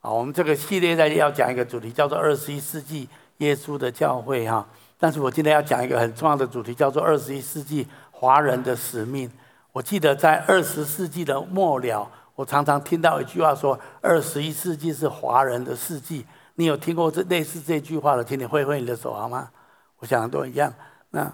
啊，我们这个系列在要讲一个主题，叫做二十一世纪耶稣的教会哈。但是我今天要讲一个很重要的主题，叫做二十一世纪华人的使命。我记得在二十世纪的末了，我常常听到一句话说：“二十一世纪是华人的世纪。”你有听过这类似这句话的？请你挥挥你的手好吗？我想都一样，那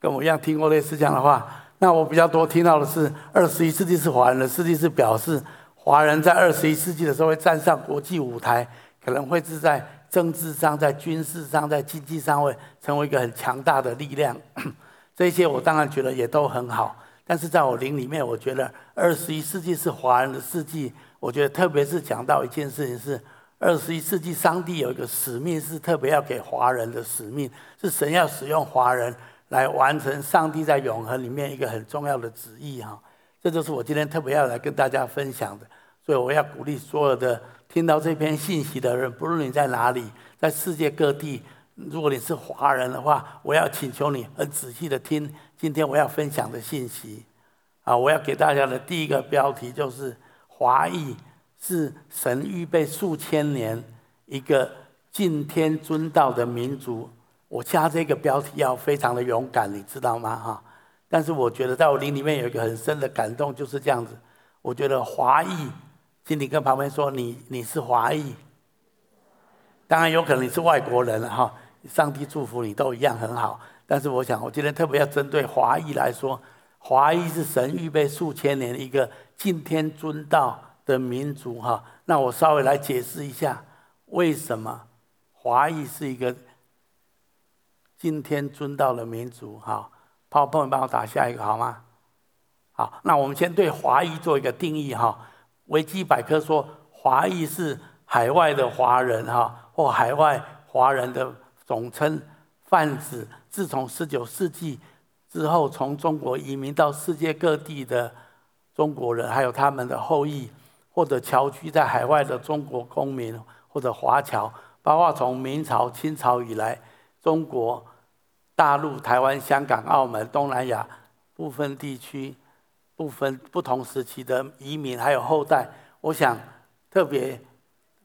跟我一样听过类似这样的话。那我比较多听到的是，二十一世纪是华人的世纪，是表示。华人在二十一世纪的时候会站上国际舞台，可能会是在政治上、在军事上、在经济上会成为一个很强大的力量。这些我当然觉得也都很好，但是在我灵里面，我觉得二十一世纪是华人的世纪。我觉得特别是讲到一件事情是，二十一世纪上帝有一个使命是特别要给华人的使命，是神要使用华人来完成上帝在永恒里面一个很重要的旨意哈。这就是我今天特别要来跟大家分享的，所以我要鼓励所有的听到这篇信息的人，不论你在哪里，在世界各地，如果你是华人的话，我要请求你很仔细的听今天我要分享的信息。啊，我要给大家的第一个标题就是“华裔是神预备数千年一个敬天尊道的民族”。我加这个标题要非常的勇敢，你知道吗？哈。但是我觉得，在我灵里面有一个很深的感动，就是这样子。我觉得华裔，请你跟旁边说，你你是华裔。当然有可能你是外国人了哈，上帝祝福你都一样很好。但是我想，我今天特别要针对华裔来说，华裔是神预备数千年一个敬天尊道的民族哈。那我稍微来解释一下，为什么华裔是一个敬天尊道的民族哈。泡泡，你帮我打下一个好吗？好，那我们先对华裔做一个定义哈。维基百科说，华裔是海外的华人哈，或海外华人的总称，泛指自从十九世纪之后从中国移民到世界各地的中国人，还有他们的后裔，或者侨居在海外的中国公民或者华侨，包括从明朝、清朝以来中国。大陆、台湾、香港、澳门、东南亚部分地区、部分不同时期的移民还有后代，我想特别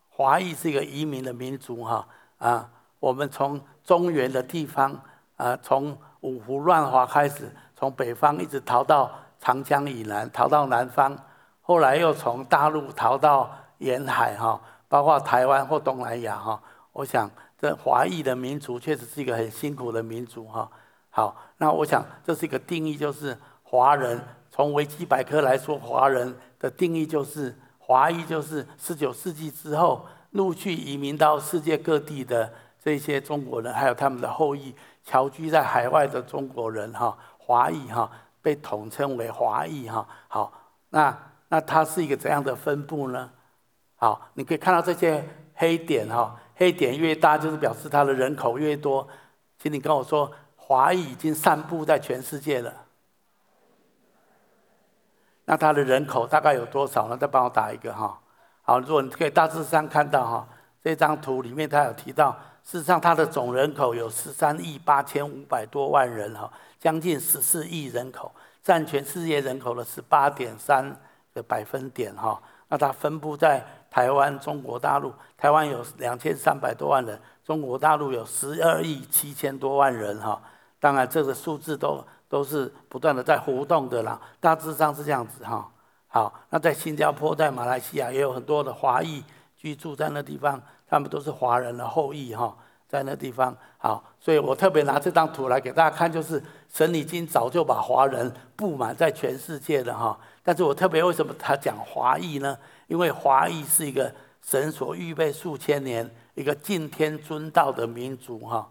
华裔是一个移民的民族哈啊，我们从中原的地方啊，从五胡乱华开始，从北方一直逃到长江以南，逃到南方，后来又从大陆逃到沿海哈，包括台湾或东南亚哈，我想。这华裔的民族确实是一个很辛苦的民族哈。好，那我想这是一个定义，就是华人。从维基百科来说，华人的定义就是华裔，就是十九世纪之后陆续移民到世界各地的这些中国人，还有他们的后裔，侨居在海外的中国人哈，华裔哈，被统称为华裔哈。好，那那它是一个怎样的分布呢？好，你可以看到这些黑点哈。黑点越大，就是表示它的人口越多。请你跟我说，华裔已经散布在全世界了。那它的人口大概有多少呢？再帮我打一个哈。好，如果你可以大致上看到哈，这张图里面它有提到，事实上它的总人口有十三亿八千五百多万人哈，将近十四亿人口，占全世界人口的十八点三个百分点哈。那它分布在。台湾、中国大陆，台湾有两千三百多万人，中国大陆有十二亿七千多万人哈。当然，这个数字都都是不断的在浮动的啦，大致上是这样子哈。好，那在新加坡、在马来西亚也有很多的华裔居住在那地方，他们都是华人的后裔哈，在那地方。好，所以我特别拿这张图来给大家看，就是神已经早就把华人布满在全世界了哈。但是我特别为什么他讲华裔呢？因为华裔是一个神所预备数千年一个敬天尊道的民族哈。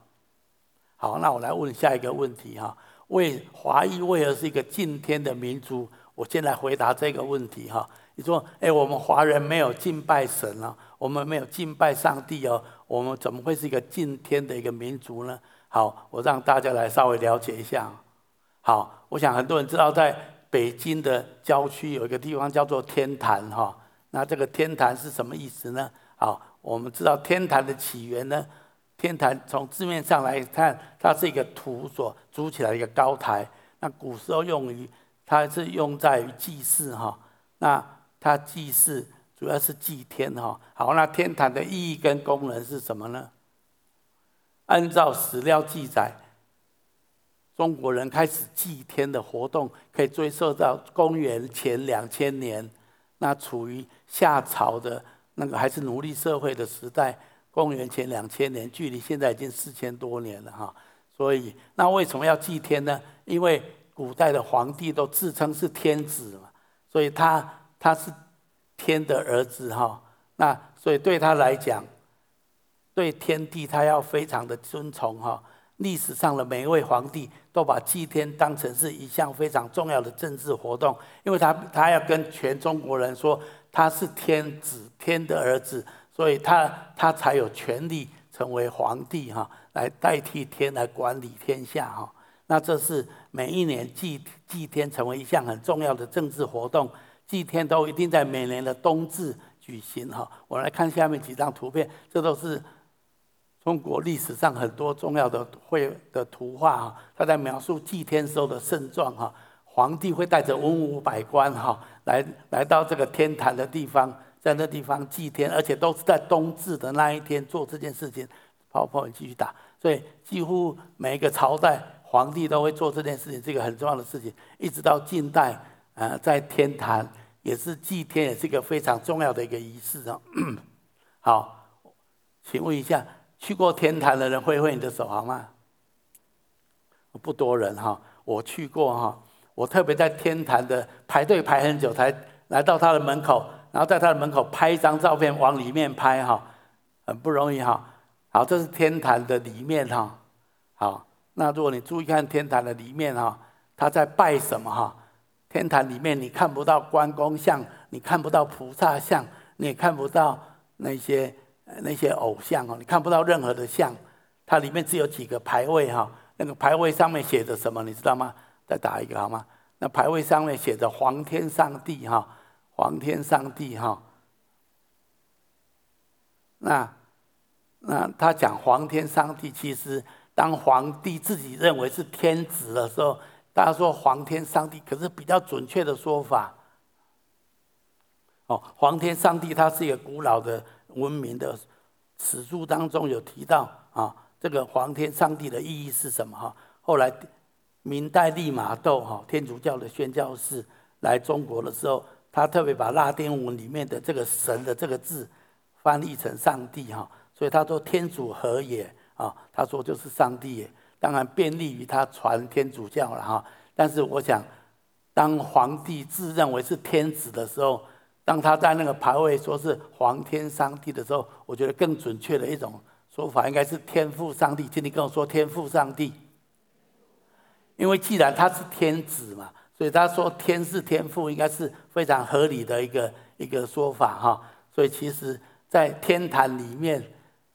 好，那我来问下一个问题哈：为华裔为何是一个敬天的民族？我先来回答这个问题哈。你说，哎，我们华人没有敬拜神啊，我们没有敬拜上帝哦，我们怎么会是一个敬天的一个民族呢？好，我让大家来稍微了解一下。好，我想很多人知道，在北京的郊区有一个地方叫做天坛哈。那这个天坛是什么意思呢？好，我们知道天坛的起源呢，天坛从字面上来看，它是一个土所筑起来的一个高台。那古时候用于，它是用在于祭祀哈。那它祭祀主要是祭天哈。好，那天坛的意义跟功能是什么呢？按照史料记载，中国人开始祭天的活动可以追溯到公元前两千年，那处于夏朝的那个还是奴隶社会的时代。公元前两千年，距离现在已经四千多年了哈。所以，那为什么要祭天呢？因为古代的皇帝都自称是天子嘛，所以他他是天的儿子哈。那所以对他来讲，对天地他要非常的尊崇哈。历史上的每一位皇帝都把祭天当成是一项非常重要的政治活动，因为他他要跟全中国人说他是天子，天的儿子，所以他他才有权利成为皇帝哈，来代替天来管理天下哈。那这是每一年祭祭天成为一项很重要的政治活动，祭天都一定在每年的冬至举行哈。我来看下面几张图片，这都是。中国历史上很多重要的绘的图画哈，他在描述祭天时候的盛状哈。皇帝会带着文武百官哈，来来到这个天坛的地方，在那地方祭天，而且都是在冬至的那一天做这件事情。跑跑，你继续打。所以几乎每一个朝代皇帝都会做这件事情，这个很重要的事情。一直到近代，呃，在天坛也是祭天，也是一个非常重要的一个仪式啊。好，请问一下。去过天坛的人挥挥你的手好吗？不多人哈，我去过哈，我特别在天坛的排队排很久才来到他的门口，然后在他的门口拍一张照片往里面拍哈，很不容易哈。好，这是天坛的里面哈。好，那如果你注意看天坛的里面哈，他在拜什么哈？天坛里面你看不到关公像，你看不到菩萨像，你也看不到那些。那些偶像哦，你看不到任何的像，它里面只有几个牌位哈。那个牌位上面写着什么，你知道吗？再打一个好吗？那牌位上面写着“皇天上帝”哈，“皇天上帝”哈。那那他讲“皇天上帝”，其实当皇帝自己认为是天子的时候，大家说“皇天上帝”，可是比较准确的说法哦，“皇天上帝”它是一个古老的。文明的史书当中有提到啊，这个皇天上帝的意义是什么？哈，后来明代利玛窦哈天主教的宣教士来中国的时候，他特别把拉丁文里面的这个神的这个字翻译成上帝哈，所以他说天主何也啊？他说就是上帝也，当然便利于他传天主教了哈。但是我想，当皇帝自认为是天子的时候。当他在那个牌位说是皇天上帝的时候，我觉得更准确的一种说法应该是天父上帝。请你跟我说天父上帝，因为既然他是天子嘛，所以他说天是天父，应该是非常合理的一个一个说法哈。所以其实，在天坛里面，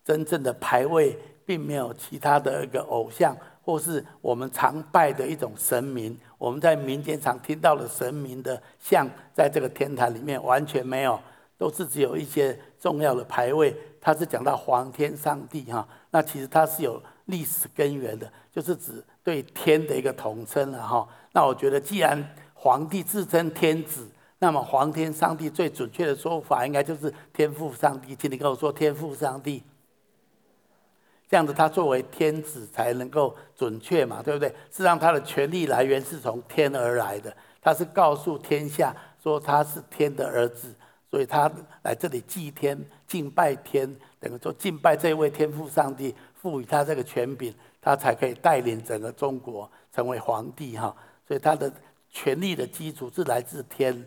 真正的牌位并没有其他的一个偶像。或是我们常拜的一种神明，我们在民间常听到的神明的像，在这个天坛里面完全没有，都是只有一些重要的牌位。它是讲到皇天上帝哈，那其实它是有历史根源的，就是指对天的一个统称了哈。那我觉得，既然皇帝自称天子，那么皇天上帝最准确的说法，应该就是天父上帝。请你跟我说，天父上帝。这样子，他作为天子才能够准确嘛，对不对？事实上，他的权力来源是从天而来的，他是告诉天下说他是天的儿子，所以他来这里祭天、敬拜天，等于说敬拜这位天父上帝，赋予他这个权柄，他才可以带领整个中国成为皇帝哈。所以他的权力的基础是来自天。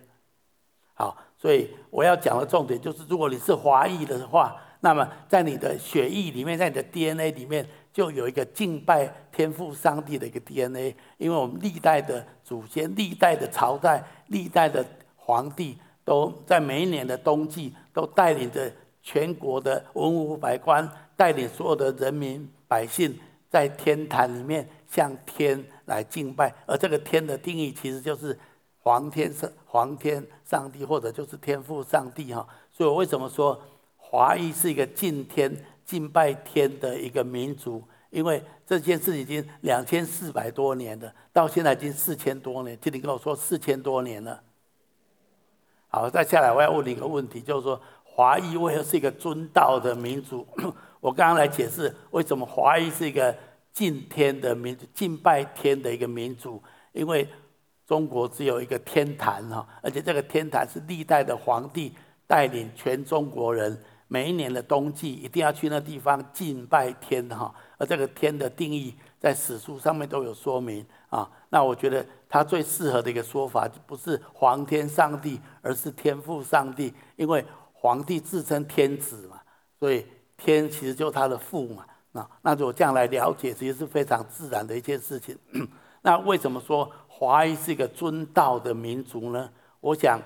好，所以我要讲的重点就是，如果你是华裔的话。那么，在你的血液里面，在你的 DNA 里面，就有一个敬拜天父上帝的一个 DNA。因为我们历代的祖先、历代的朝代、历代的皇帝，都在每一年的冬季，都带领着全国的文武百官，带领所有的人民百姓，在天坛里面向天来敬拜。而这个天的定义，其实就是皇天上、皇天上帝，或者就是天父上帝哈。所以我为什么说？华裔是一个敬天、敬拜天的一个民族，因为这件事已经两千四百多年了，到现在已经四千多年。听你跟我说四千多年了。好，再下来我要问你一个问题，就是说华裔为何是一个尊道的民族？我刚刚来解释为什么华裔是一个敬天的民族，敬拜天的一个民族，因为中国只有一个天坛哈，而且这个天坛是历代的皇帝带领全中国人每一年的冬季一定要去那地方敬拜天哈，而这个天的定义在史书上面都有说明啊。那我觉得他最适合的一个说法不是皇天上帝，而是天父上帝，因为皇帝自称天子嘛，所以。天其实就是他的父嘛，那那就这样来了解，其实是非常自然的一件事情。那为什么说华裔是一个尊道的民族呢？我想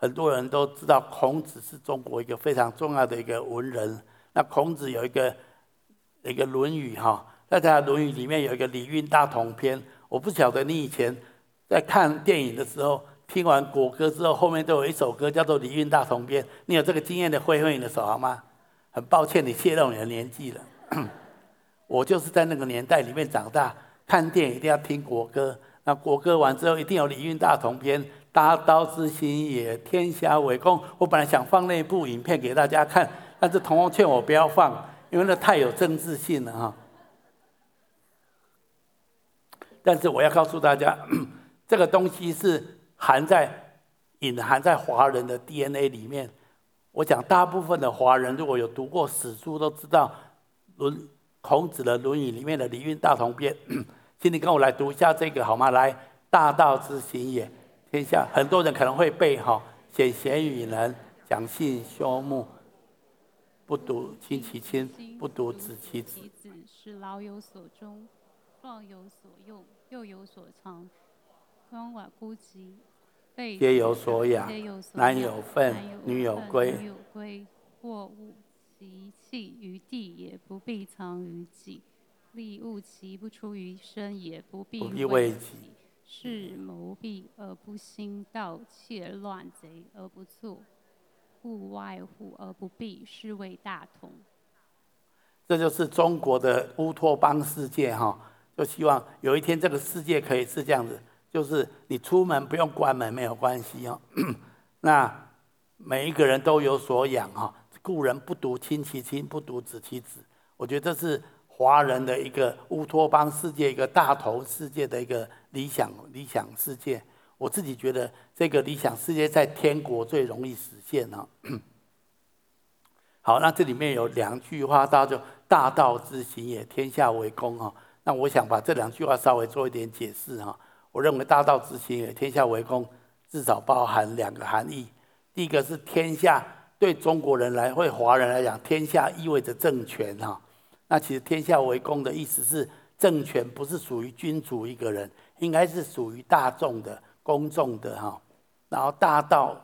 很多人都知道，孔子是中国一个非常重要的一个文人。那孔子有一个一个《论语》哈，在他的《论语》里面有一个《礼运大同篇》。我不晓得你以前在看电影的时候，听完国歌之后，后面都有一首歌叫做《礼运大同篇》。你有这个经验的，挥挥你的手好吗？很抱歉，你泄露你的年纪了。我就是在那个年代里面长大，看电影一定要听国歌。那国歌完之后，一定有《礼运大同篇》，大道之行也，天下为公。我本来想放那部影片给大家看，但是同学劝我不要放，因为那太有政治性了哈。但是我要告诉大家，这个东西是含在、隐含在华人的 DNA 里面。我讲，大部分的华人如果有读过史书，都知道论孔子的《论语》里面的《礼运大同篇》，请你跟我来读一下这个好吗？来，大道之行也，天下很多人可能会背哈，选贤与能，讲信修睦，不独亲其亲，不独子其子，子是老有所终，壮有所用，幼有所长，鳏寡孤疾。皆有所养，男有分，女有归。或物其弃于地也，不必藏于己；利物其不出于身也，不必为己。是谋闭而不兴，盗窃乱贼而不作，物外户而不弊，是谓大同。这就是中国的乌托邦世界哈，就希望有一天这个世界可以是这样子。就是你出门不用关门没有关系哦，那每一个人都有所养哈，故人不独亲其亲，不独子其子。我觉得这是华人的一个乌托邦世界，一个大同世界的一个理想理想世界。我自己觉得这个理想世界在天国最容易实现哦。好，那这里面有两句话，大家就大道之行也，天下为公哈。那我想把这两句话稍微做一点解释哈。我认为“大道之行也，天下为公”至少包含两个含义。第一个是天下，对中国人来，为华人来讲，天下意味着政权哈。那其实“天下为公”的意思是，政权不是属于君主一个人，应该是属于大众的、公众的哈。然后“大道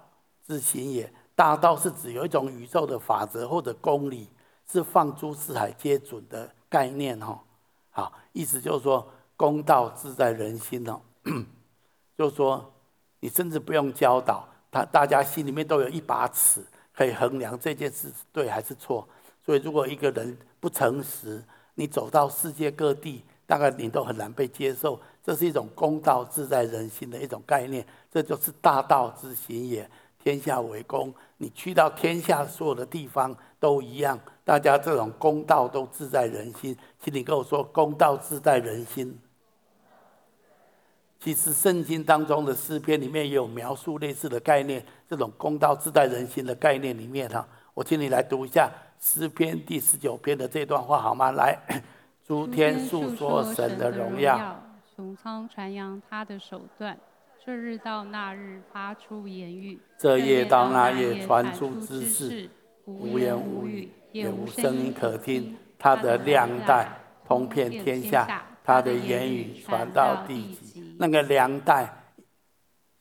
之行也”，大道是指有一种宇宙的法则或者公理，是放诸四海皆准的概念哈。好，意思就是说，公道自在人心哦。就是说，你甚至不用教导他，大家心里面都有一把尺，可以衡量这件事是对还是错。所以，如果一个人不诚实，你走到世界各地，大概你都很难被接受。这是一种公道自在人心的一种概念，这就是大道之行也，天下为公。你去到天下所有的地方都一样，大家这种公道都自在人心。请你跟我说，公道自在人心。其实圣经当中的诗篇里面也有描述类似的概念，这种公道自在人心的概念里面哈，我请你来读一下诗篇第十九篇的这段话好吗？来，诸天诉说神的荣耀，穹苍传扬他的手段，这日到那日发出言语，这夜到那夜传出知识，无言无语，也无声音可听，他的量带通遍天下，他的言语传到地极。那个量带，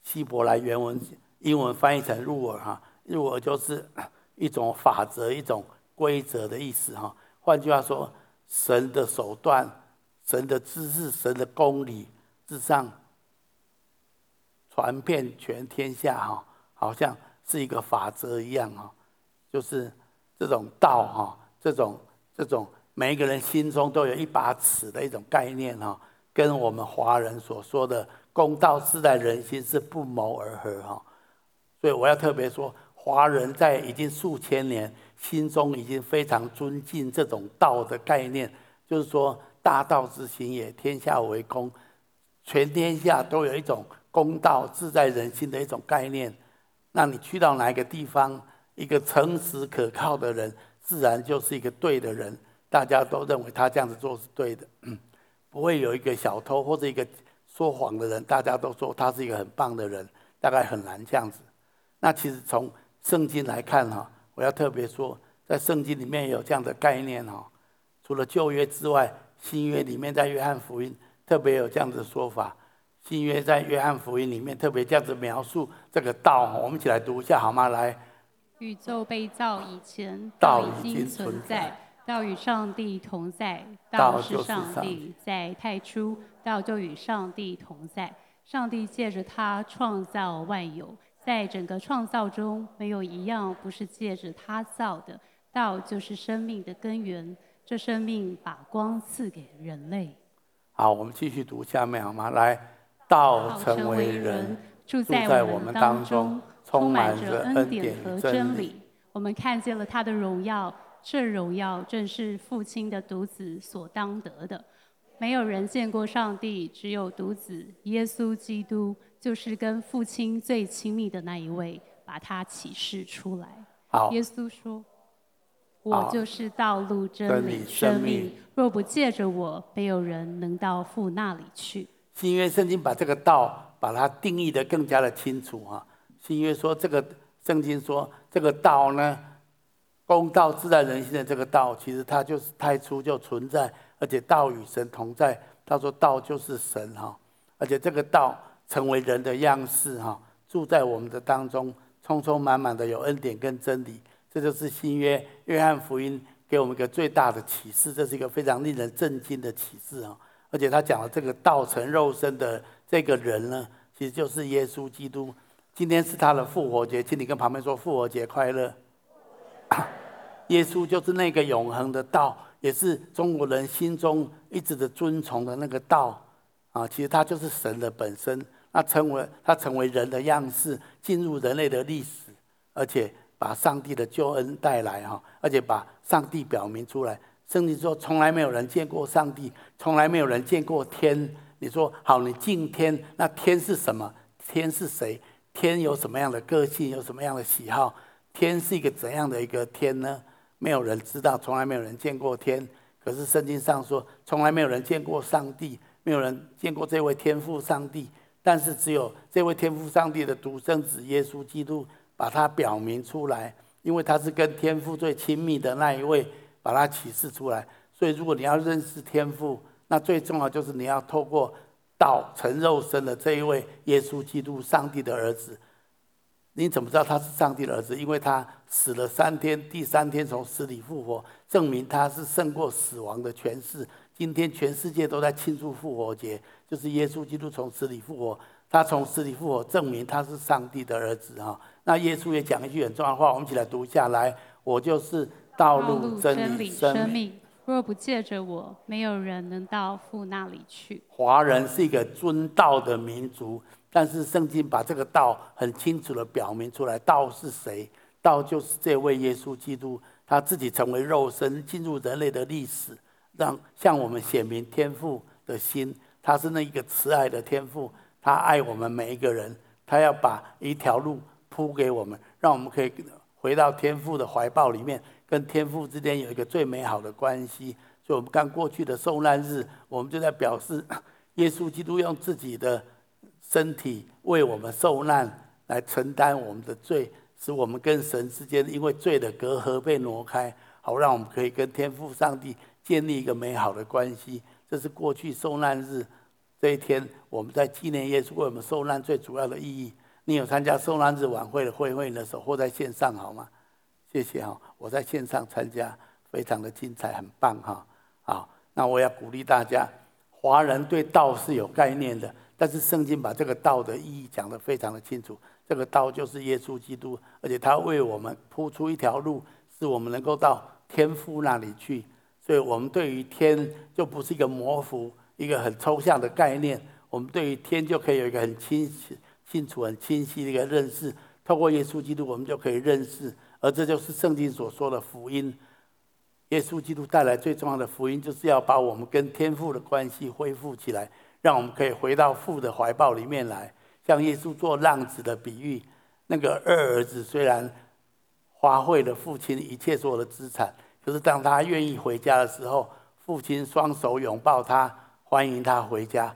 希伯来原文英文翻译成入耳哈，入耳就是一种法则、一种规则的意思哈。换句话说，神的手段、神的知识、神的公理至上，传遍全天下哈，好像是一个法则一样哈，就是这种道哈，这种这种每一个人心中都有一把尺的一种概念哈。跟我们华人所说的“公道自在人心”是不谋而合哈，所以我要特别说，华人在已经数千年，心中已经非常尊敬这种道的概念，就是说大道之行也，天下为公，全天下都有一种公道自在人心的一种概念。那你去到哪一个地方，一个诚实可靠的人，自然就是一个对的人，大家都认为他这样子做是对的，不会有一个小偷或者一个说谎的人，大家都说他是一个很棒的人，大概很难这样子。那其实从圣经来看哈，我要特别说，在圣经里面有这样的概念哈，除了旧约之外，新约里面在约翰福音特别有这样的说法，新约在约翰福音里面特别这样子描述这个道，我们一起来读一下好吗？来。宇宙被造以前，道已经存在，道与上帝同在，道是上帝，在太初，道就与上帝同在。上帝借着他创造万有，在整个创造中，没有一样不是借着他造的。道就是生命的根源，这生命把光赐给人类。好，我们继续读下面好吗？来，道成为人，住在我们当中。充满着恩典和真理，我们看见了他的荣耀，这荣耀正是父亲的独子所当得的。没有人见过上帝，只有独子耶稣基督，就是跟父亲最亲密的那一位，把他启示出来。好，耶稣说：“我就是道路、真理、生命，若不借着我，没有人能到父那里去。”新约圣经把这个道把它定义得更加的清楚哈。新约说这个圣经说这个道呢，公道自在人心的这个道，其实它就是太初就存在，而且道与神同在。他说道就是神哈，而且这个道成为人的样式哈，住在我们的当中，充充满满的有恩典跟真理。这就是新约约翰福音给我们一个最大的启示，这是一个非常令人震惊的启示啊！而且他讲了这个道成肉身的这个人呢，其实就是耶稣基督。今天是他的复活节，请你跟旁边说复活节快乐。耶稣就是那个永恒的道，也是中国人心中一直的尊崇的那个道啊。其实他就是神的本身，那成为他成为人的样式，进入人类的历史，而且把上帝的救恩带来哈，而且把上帝表明出来。圣经说，从来没有人见过上帝，从来没有人见过天。你说好，你敬天，那天是什么？天是谁？天有什么样的个性？有什么样的喜好？天是一个怎样的一个天呢？没有人知道，从来没有人见过天。可是圣经上说，从来没有人见过上帝，没有人见过这位天父上帝。但是只有这位天父上帝的独生子耶稣基督，把他表明出来，因为他是跟天父最亲密的那一位，把他启示出来。所以，如果你要认识天父，那最重要就是你要透过。道成肉身的这一位耶稣基督，上帝的儿子，你怎么知道他是上帝的儿子？因为他死了三天，第三天从死里复活，证明他是胜过死亡的权势。今天全世界都在庆祝复活节，就是耶稣基督从死里复活，他从死里复活，证明他是上帝的儿子啊。那耶稣也讲一句很重要的话，我们一起来读下来：我就是道路、真理、生命。若不借着我，没有人能到父那里去。华人是一个尊道的民族，但是圣经把这个道很清楚的表明出来。道是谁？道就是这位耶稣基督，他自己成为肉身，进入人类的历史，让向我们显明天父的心。他是那一个慈爱的天父，他爱我们每一个人，他要把一条路铺给我们，让我们可以回到天父的怀抱里面。跟天父之间有一个最美好的关系，所以我们刚过去的受难日，我们就在表示，耶稣基督用自己的身体为我们受难，来承担我们的罪，使我们跟神之间因为罪的隔阂被挪开，好让我们可以跟天父上帝建立一个美好的关系。这是过去受难日这一天，我们在纪念耶稣为我们受难最主要的意义。你有参加受难日晚会的会会的时候，或在线上好吗？谢谢哈，我在线上参加，非常的精彩，很棒哈。好，那我要鼓励大家，华人对道是有概念的，但是圣经把这个道的意义讲得非常的清楚。这个道就是耶稣基督，而且他为我们铺出一条路，使我们能够到天父那里去。所以，我们对于天就不是一个模糊、一个很抽象的概念，我们对于天就可以有一个很清晰、清楚、很清晰的一个认识。透过耶稣基督，我们就可以认识，而这就是圣经所说的福音。耶稣基督带来最重要的福音，就是要把我们跟天父的关系恢复起来，让我们可以回到父的怀抱里面来。像耶稣做浪子的比喻，那个二儿子虽然花费了父亲一切所有的资产，可是当他愿意回家的时候，父亲双手拥抱他，欢迎他回家。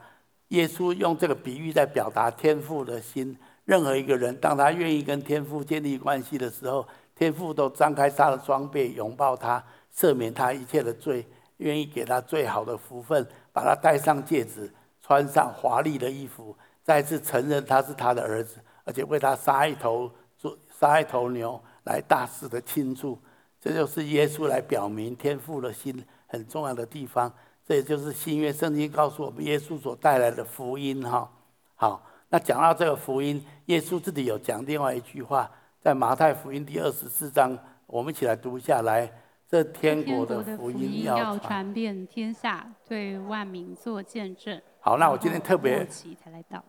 耶稣用这个比喻在表达天父的心。任何一个人，当他愿意跟天父建立关系的时候，天父都张开他的双臂，拥抱他。赦免他一切的罪，愿意给他最好的福分，把他戴上戒指，穿上华丽的衣服，再次承认他是他的儿子，而且为他杀一头猪，杀一头牛来大肆的庆祝。这就是耶稣来表明天父的心很重要的地方。这也就是新约圣经告诉我们耶稣所带来的福音。哈，好，那讲到这个福音，耶稣自己有讲另外一句话，在马太福音第二十四章，我们一起来读一下来。这天国的福音要传遍天下，对万民做见证。好，那我今天特别末期才来到，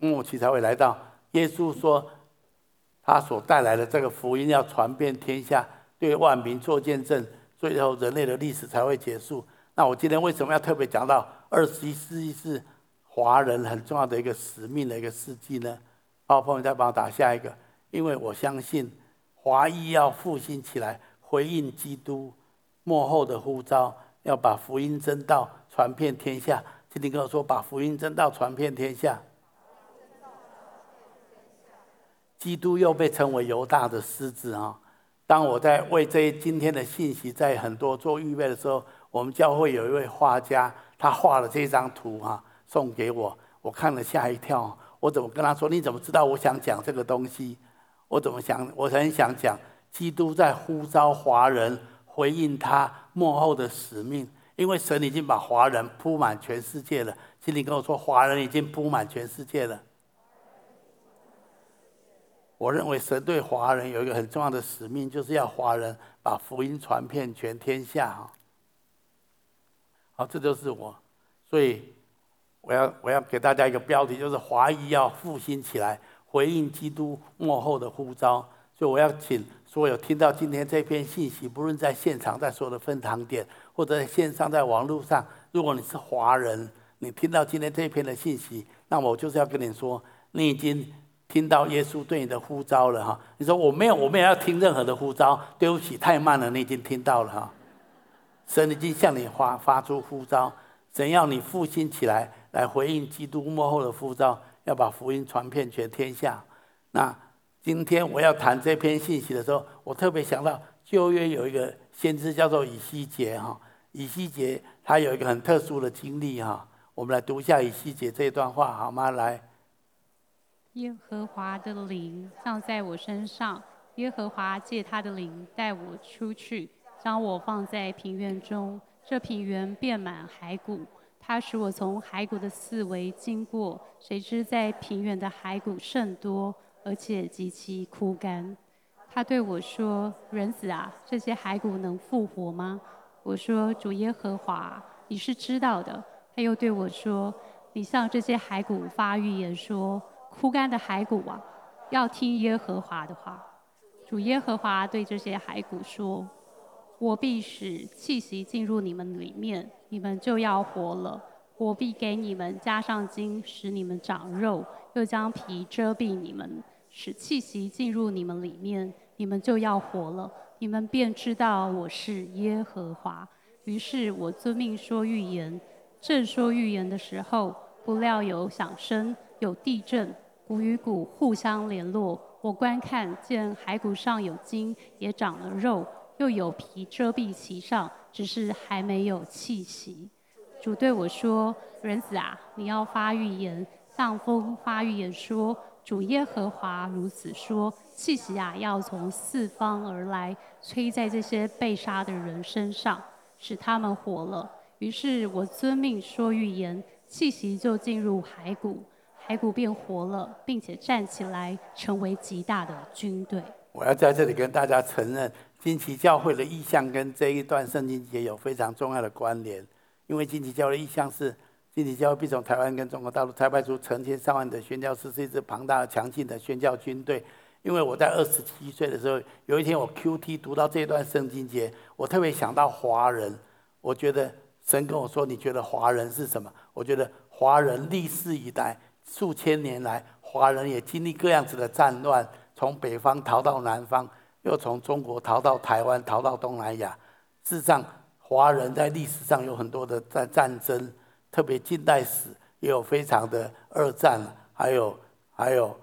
末期才会来到。耶稣说，他所带来的这个福音要传遍天下，对万民做见证，最后人类的历史才会结束。那我今天为什么要特别讲到二十一世纪是华人很重要的一个使命的一个世纪呢？好，朋友再帮我打下一个，因为我相信华裔要复兴起来。回应基督幕后的呼召，要把福音真道传遍天下。今天跟我说，把福音真道传遍天下。基督又被称为犹大的狮子啊！当我在为这今天的信息在很多做预备的时候，我们教会有一位画家，他画了这张图哈，送给我。我看了吓一跳，我怎么跟他说？你怎么知道我想讲这个东西？我怎么想？我很想讲。基督在呼召华人回应他幕后的使命，因为神已经把华人铺满全世界了。请你跟我说，华人已经铺满全世界了。我认为神对华人有一个很重要的使命，就是要华人把福音传遍全天下。哈，好，这就是我，所以我要我要给大家一个标题，就是华裔要复兴起来，回应基督幕后的呼召。所以我要请。所有听到今天这篇信息，不论在现场，在所有的分堂点，或者在线上，在网络上，如果你是华人，你听到今天这篇的信息，那我就是要跟你说，你已经听到耶稣对你的呼召了哈。你说我没有，我没有要听任何的呼召，对不起，太慢了，你已经听到了哈。神已经向你发发出呼召，神要你复兴起来，来回应基督末后的呼召，要把福音传遍全天下。那。今天我要谈这篇信息的时候，我特别想到旧约有一个先知叫做以西结哈，以西结他有一个很特殊的经历哈，我们来读一下以西结这一段话好吗？来，耶和华的灵降在我身上，耶和华借他的灵带我出去，将我放在平原中，这平原遍满骸骨，他使我从骸骨的四围经过，谁知在平原的骸骨甚多。而且极其枯干，他对我说：“人子啊，这些骸骨能复活吗？”我说：“主耶和华，你是知道的。”他又对我说：“你向这些骸骨发预言说，枯干的骸骨啊，要听耶和华的话。”主耶和华对这些骸骨说：“我必使气息进入你们里面，你们就要活了。我必给你们加上筋，使你们长肉，又将皮遮蔽你们。”使气息进入你们里面，你们就要活了，你们便知道我是耶和华。于是我遵命说预言，正说预言的时候，不料有响声，有地震，骨与骨互相联络。我观看见骸骨上有筋，也长了肉，又有皮遮蔽其上，只是还没有气息。主对我说：“人子啊，你要发预言，向风发预言说。”主耶和华如此说：气息啊，要从四方而来，吹在这些被杀的人身上，使他们活了。于是我遵命说预言，气息就进入骸骨，骸骨便活了，并且站起来，成为极大的军队。我要在这里跟大家承认，金旗教会的意向跟这一段圣经节有非常重要的关联，因为金旗教会的意向是。金旗教会必从台湾跟中国大陆差派出成千上万的宣教士，是一支庞大而强劲的宣教军队。因为我在二十七岁的时候，有一天我 QT 读到这段圣经节，我特别想到华人。我觉得神跟我说：“你觉得华人是什么？”我觉得华人历世以来数千年来，华人也经历各样子的战乱，从北方逃到南方，又从中国逃到台湾，逃到东南亚。事实上，华人在历史上有很多的战战争，特别近代史也有非常的二战，还有还有。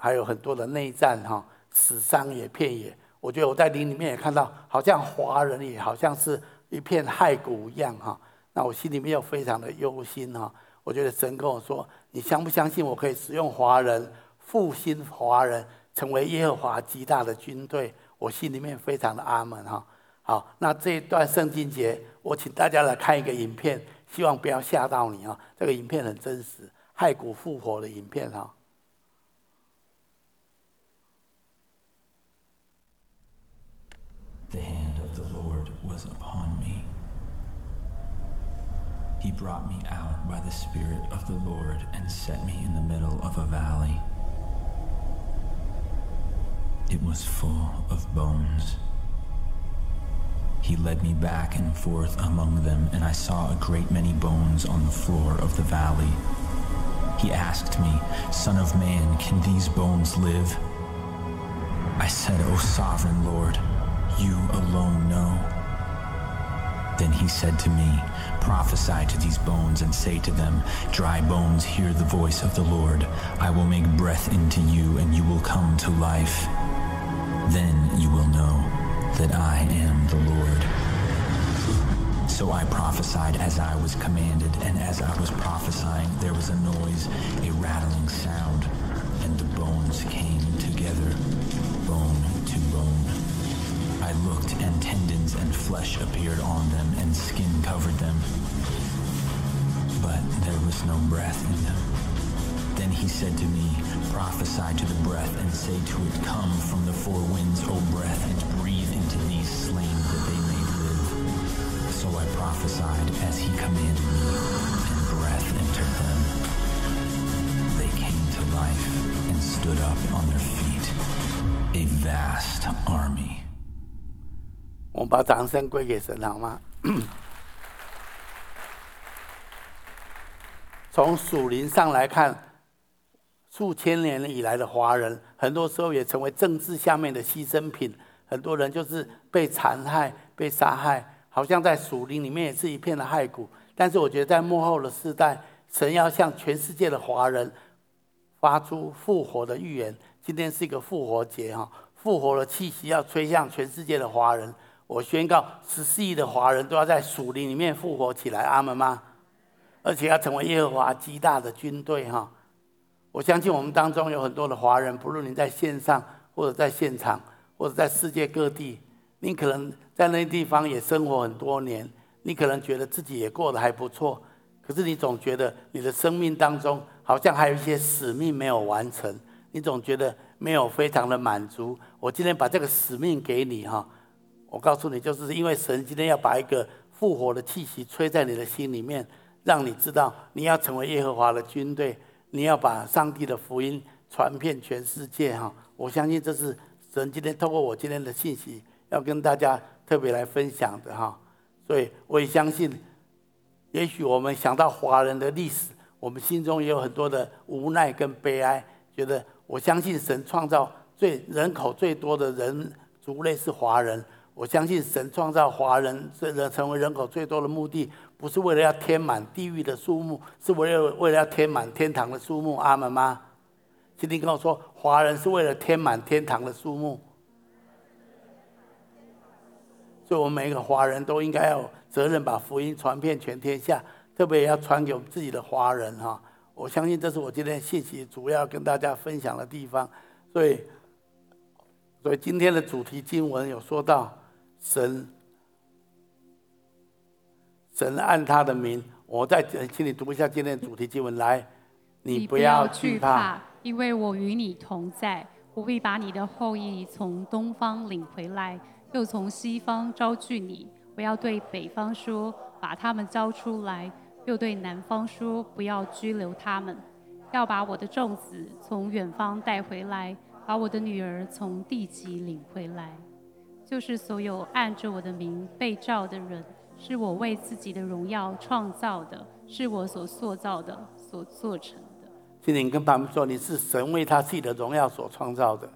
还有很多的内战哈，死伤也遍野。我觉得我在灵里面也看到，好像华人也好像是一片骸骨一样哈。那我心里面又非常的忧心哈。我觉得神跟我说：“你相不相信我可以使用华人复兴华人，成为耶和华极大的军队？”我心里面非常的阿门哈。好，那这一段圣经节，我请大家来看一个影片，希望不要吓到你啊。这个影片很真实，骸骨复活的影片哈。He brought me out by the Spirit of the Lord and set me in the middle of a valley. It was full of bones. He led me back and forth among them, and I saw a great many bones on the floor of the valley. He asked me, Son of man, can these bones live? I said, O sovereign Lord, you alone know. Then he said to me, Prophesy to these bones and say to them, Dry bones, hear the voice of the Lord. I will make breath into you, and you will come to life. Then you will know that I am the Lord. So I prophesied as I was commanded, and as I was prophesying, there was a noise, a rattling sound, and the bones came together, looked, and tendons and flesh appeared on them, and skin covered them. But there was no breath in them. Then he said to me, Prophesy to the breath, and say to it, Come from the four winds, O breath, and breathe into these slain that they may live. So I prophesied as he commanded me, and breath entered them. They came to life and stood up on their feet, a vast army. 我们把掌声归给神，好吗？从属灵上来看，数千年以来的华人，很多时候也成为政治下面的牺牲品。很多人就是被残害、被杀害，好像在属灵里面也是一片的骸骨。但是我觉得，在幕后的世代，神要向全世界的华人发出复活的预言。今天是一个复活节，哈，复活的气息要吹向全世界的华人。我宣告，十四亿的华人都要在属灵里面复活起来，阿门吗？而且要成为耶和华极大的军队，哈！我相信我们当中有很多的华人，不论你在线上或者在现场，或者在世界各地，你可能在那地方也生活很多年，你可能觉得自己也过得还不错，可是你总觉得你的生命当中好像还有一些使命没有完成，你总觉得没有非常的满足。我今天把这个使命给你，哈！我告诉你，就是因为神今天要把一个复活的气息吹在你的心里面，让你知道你要成为耶和华的军队，你要把上帝的福音传遍全世界哈！我相信这是神今天透过我今天的信息要跟大家特别来分享的哈。所以我也相信，也许我们想到华人的历史，我们心中也有很多的无奈跟悲哀，觉得我相信神创造最人口最多的人族类是华人。我相信神创造华人，这成为人口最多的目的，不是为了要填满地狱的数目，是为了为了要填满天堂的数目。阿门吗？今天跟我说，华人是为了填满天堂的数目，所以我们每一个华人都应该有责任把福音传遍全天下，特别要传给我们自己的华人哈。我相信这是我今天信息主要跟大家分享的地方，所以，所以今天的主题经文有说到。神，神按他的名，我再请你读一下今天的主题经文来。你不要惧怕，因为我与你同在。我会把你的后裔从东方领回来，又从西方招聚你。我要对北方说，把他们招出来；又对南方说，不要拘留他们。要把我的众子从远方带回来，把我的女儿从地极领回来，就是所有按着我的名被召的人，是我为自己的荣耀创造的，是我所塑造的，所做成的。请你跟他们说，你是神为他自己的荣耀所创造的。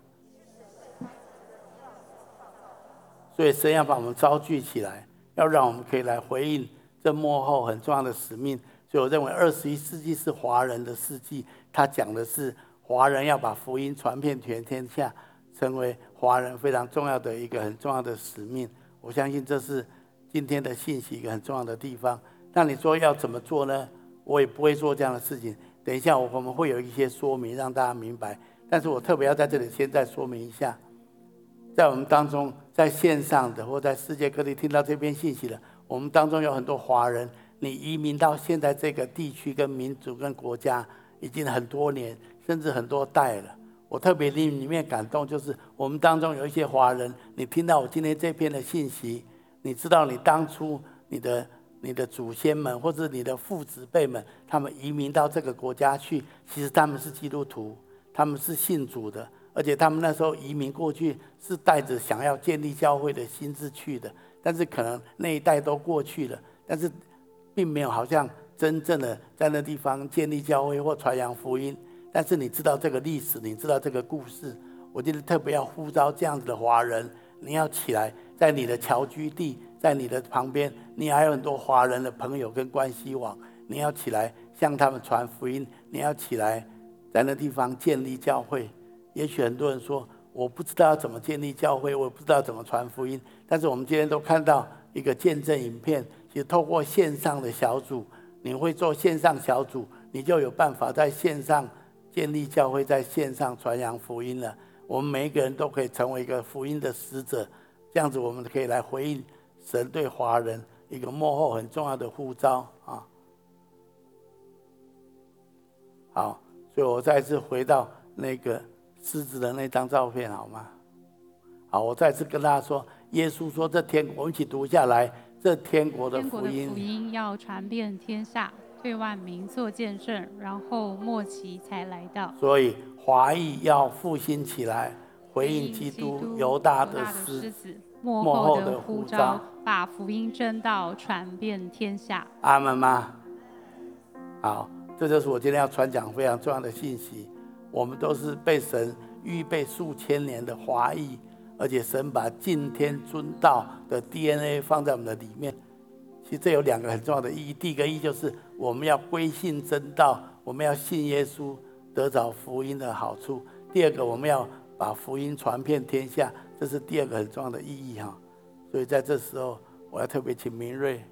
所以神要把我们召聚起来，要让我们可以来回应这幕后很重要的使命。所以我认为二十一世纪是华人的世纪，他讲的是华人要把福音传遍全天下，成为华人非常重要的一个很重要的使命。我相信这是今天的信息一个很重要的地方。那你说要怎么做呢？我也不会做这样的事情。等一下我们会有一些说明让大家明白，但是我特别要在这里先再说明一下。在我们当中，在线上的或在世界各地听到这篇信息的，我们当中有很多华人，你移民到现在这个地区、跟民族、跟国家已经很多年，甚至很多代了。我特别令里面感动，就是我们当中有一些华人，你听到我今天这篇的信息，你知道你当初你的你的祖先们或者你的父子辈们，他们移民到这个国家去，其实他们是基督徒，他们是信主的。而且他们那时候移民过去是带着想要建立教会的心志去的，但是可能那一代都过去了，但是并没有好像真正的在那地方建立教会或传扬福音。但是你知道这个历史，你知道这个故事，我觉得特别要呼召这样子的华人，你要起来，在你的侨居地，在你的旁边，你还有很多华人的朋友跟关系网，你要起来向他们传福音，你要起来在那地方建立教会。也许很多人说，我不知道要怎么建立教会，我不知道怎么传福音。但是我们今天都看到一个见证影片，其实透过线上的小组，你会做线上小组，你就有办法在线上建立教会，在线上传扬福音了。我们每一个人都可以成为一个福音的使者，这样子我们可以来回应神对华人一个幕后很重要的呼召啊。好，所以我再次回到那个。狮子的那张照片好吗？好，我再次跟大家说，耶稣说：“这天，我们一起读下来，这天国的福音，福音要传遍天下，对万民做见证，然后末期才来到。所以华裔要复兴起来，回应基督犹大的狮子幕后的呼召，把福音真道传遍天下。阿门吗？好，这就是我今天要传讲非常重要的信息。我们都是被神预备数千年的华裔，而且神把敬天尊道的 DNA 放在我们的里面。这有两个很重要的意义。第一个意义就是我们要归信真道，我们要信耶稣，得着福音的好处。第二个，我们要把福音传遍天下，这是第二个很重要的意义哈。所以在这时候，我要特别请明瑞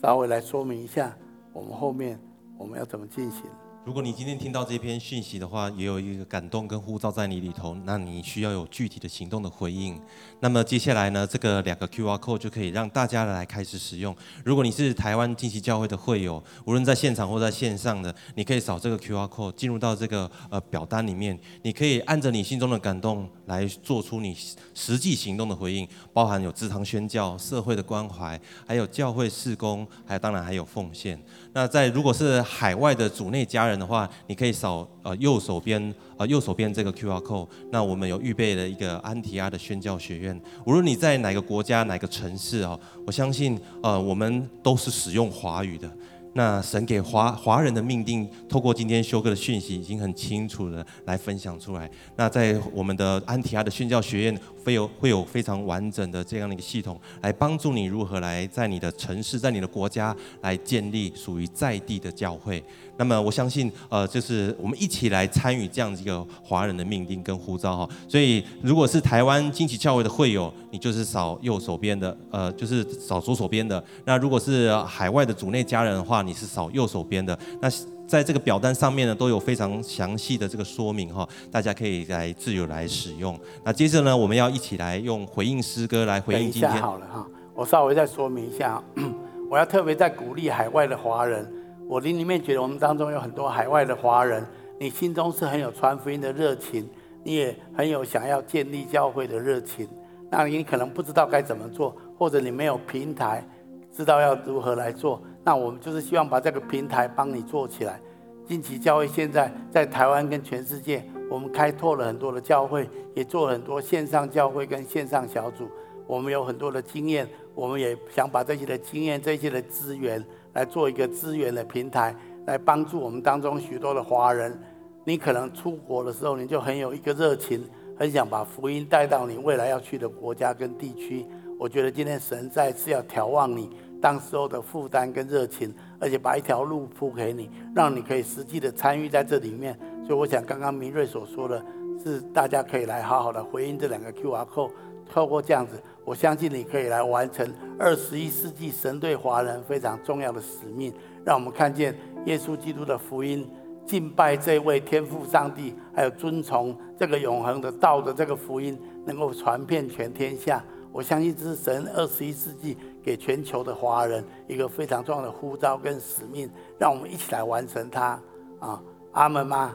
稍微来说明一下我们后面。我们要怎么进行？如果你今天听到这篇讯息的话，也有一个感动跟呼召在你里头，那你需要有具体的行动的回应。那么接下来呢，这个两个 QR code 就可以让大家来开始使用。如果你是台湾惊奇教会的会友，无论在现场或在线上的，你可以扫这个 QR code 进入到这个呃表单里面，你可以按着你心中的感动来做出你实际行动的回应，包含有职堂宣教、社会的关怀，还有教会事工，还当然还有奉献。那在如果是海外的主内家人的话，你可以扫呃右手边呃右手边这个 QR code。那我们有预备了一个安提阿的宣教学院。无论你在哪个国家、哪个城市哦，我相信呃我们都是使用华语的。那神给华华人的命定，透过今天修哥的讯息，已经很清楚的来分享出来。那在我们的安提阿的宣教学院，会有会有非常完整的这样的一个系统，来帮助你如何来在你的城市、在你的国家来建立属于在地的教会。那么我相信，呃，就是我们一起来参与这样子一个华人的命定跟呼召哈。所以，如果是台湾惊奇教会的会友，你就是扫右手边的，呃，就是扫左手边的。那如果是海外的主内家人的话，你是扫右手边的。那在这个表单上面呢，都有非常详细的这个说明哈，大家可以来自由来使用。那接着呢，我们要一起来用回应诗歌来回应今天。好了哈，我稍微再说明一下，我要特别在鼓励海外的华人。我心里面觉得我们当中有很多海外的华人，你心中是很有传福音的热情，你也很有想要建立教会的热情。那你可能不知道该怎么做，或者你没有平台，知道要如何来做。那我们就是希望把这个平台帮你做起来。惊奇教会现在在台湾跟全世界，我们开拓了很多的教会，也做了很多线上教会跟线上小组。我们有很多的经验，我们也想把这些的经验、这些的资源来做一个资源的平台，来帮助我们当中许多的华人。你可能出国的时候，你就很有一个热情，很想把福音带到你未来要去的国家跟地区。我觉得今天神再次要眺望你当时候的负担跟热情。而且把一条路铺给你，让你可以实际的参与在这里面。所以我想，刚刚明瑞所说的是，大家可以来好好的回应这两个 QR code，透过这样子，我相信你可以来完成二十一世纪神对华人非常重要的使命。让我们看见耶稣基督的福音，敬拜这位天父上帝，还有遵从这个永恒的道的这个福音，能够传遍全天下。我相信这是神二十一世纪给全球的华人一个非常重要的呼召跟使命，让我们一起来完成它啊！阿门吗？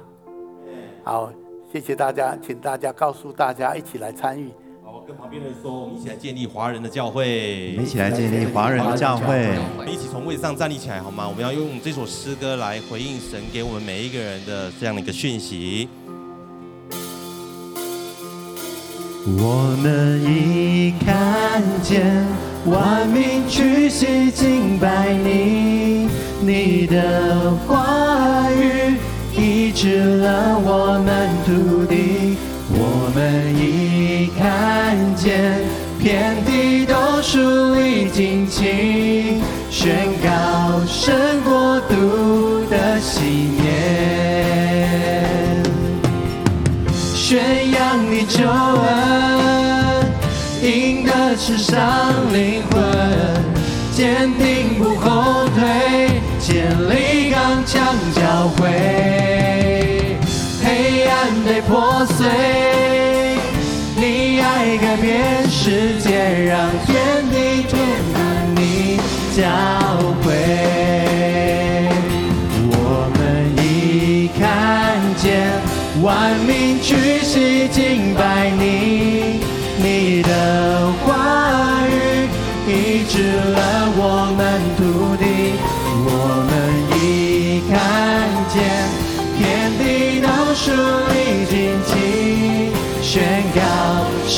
好，谢谢大家，请大家告诉大家一起来参与。好，我跟旁边人说，我们一起来建立华人的教会，我们一起来建立华人的教会，我们一起从位上站立起来，好吗？我们要用这首诗歌来回应神给我们每一个人的这样的一个讯息。我们已看见万民屈膝敬拜你，你的话语医治了我们土地。我们已看见遍地都树立旌旗，宣告神国度的喜念，宣扬你救恩。赢得世上教会。我们已看见万民屈膝敬拜你，你的话语。医治了我们土地，我们已看见天地都属你旌旗，宣告神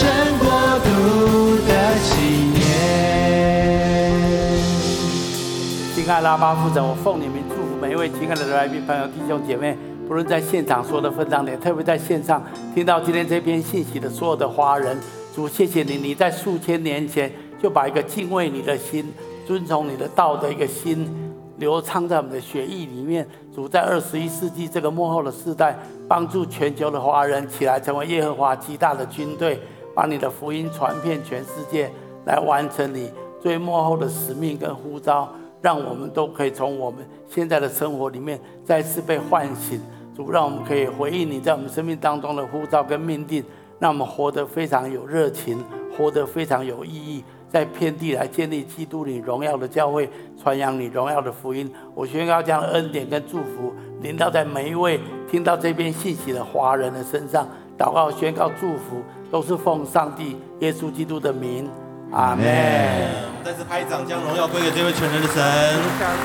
亲爱的阿爸父神，我奉你们祝福每一位亲爱的来宾朋友、弟兄姐妹，不论在现场说的分享点，特别在线上听到今天这篇信息的所有的华人，主谢谢你，你在数千年前。就把一个敬畏你的心、遵从你的道的一个心流淌在我们的血液里面。主在二十一世纪这个幕后的世代，帮助全球的华人起来成为耶和华极大的军队，把你的福音传遍全世界，来完成你最末后的使命跟呼召，让我们都可以从我们现在的生活里面再次被唤醒。主，让我们可以回应你在我们生命当中的呼召跟命定，让我们活得非常有热情，活得非常有意义。在遍地来建立基督你荣耀的教会，传扬你荣耀的福音。我宣告这样的恩典跟祝福临到在每一位听到这篇信息的华人的身上。祷告、宣告、祝福，都是奉上帝耶稣基督的名。阿门。再次拍掌，将荣耀归给这位全能的神。